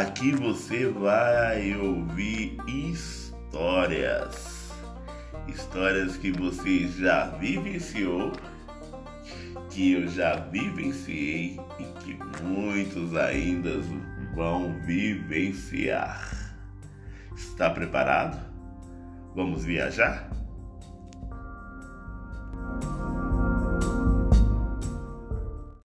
Aqui você vai ouvir histórias. Histórias que você já vivenciou, que eu já vivenciei e que muitos ainda vão vivenciar. Está preparado? Vamos viajar?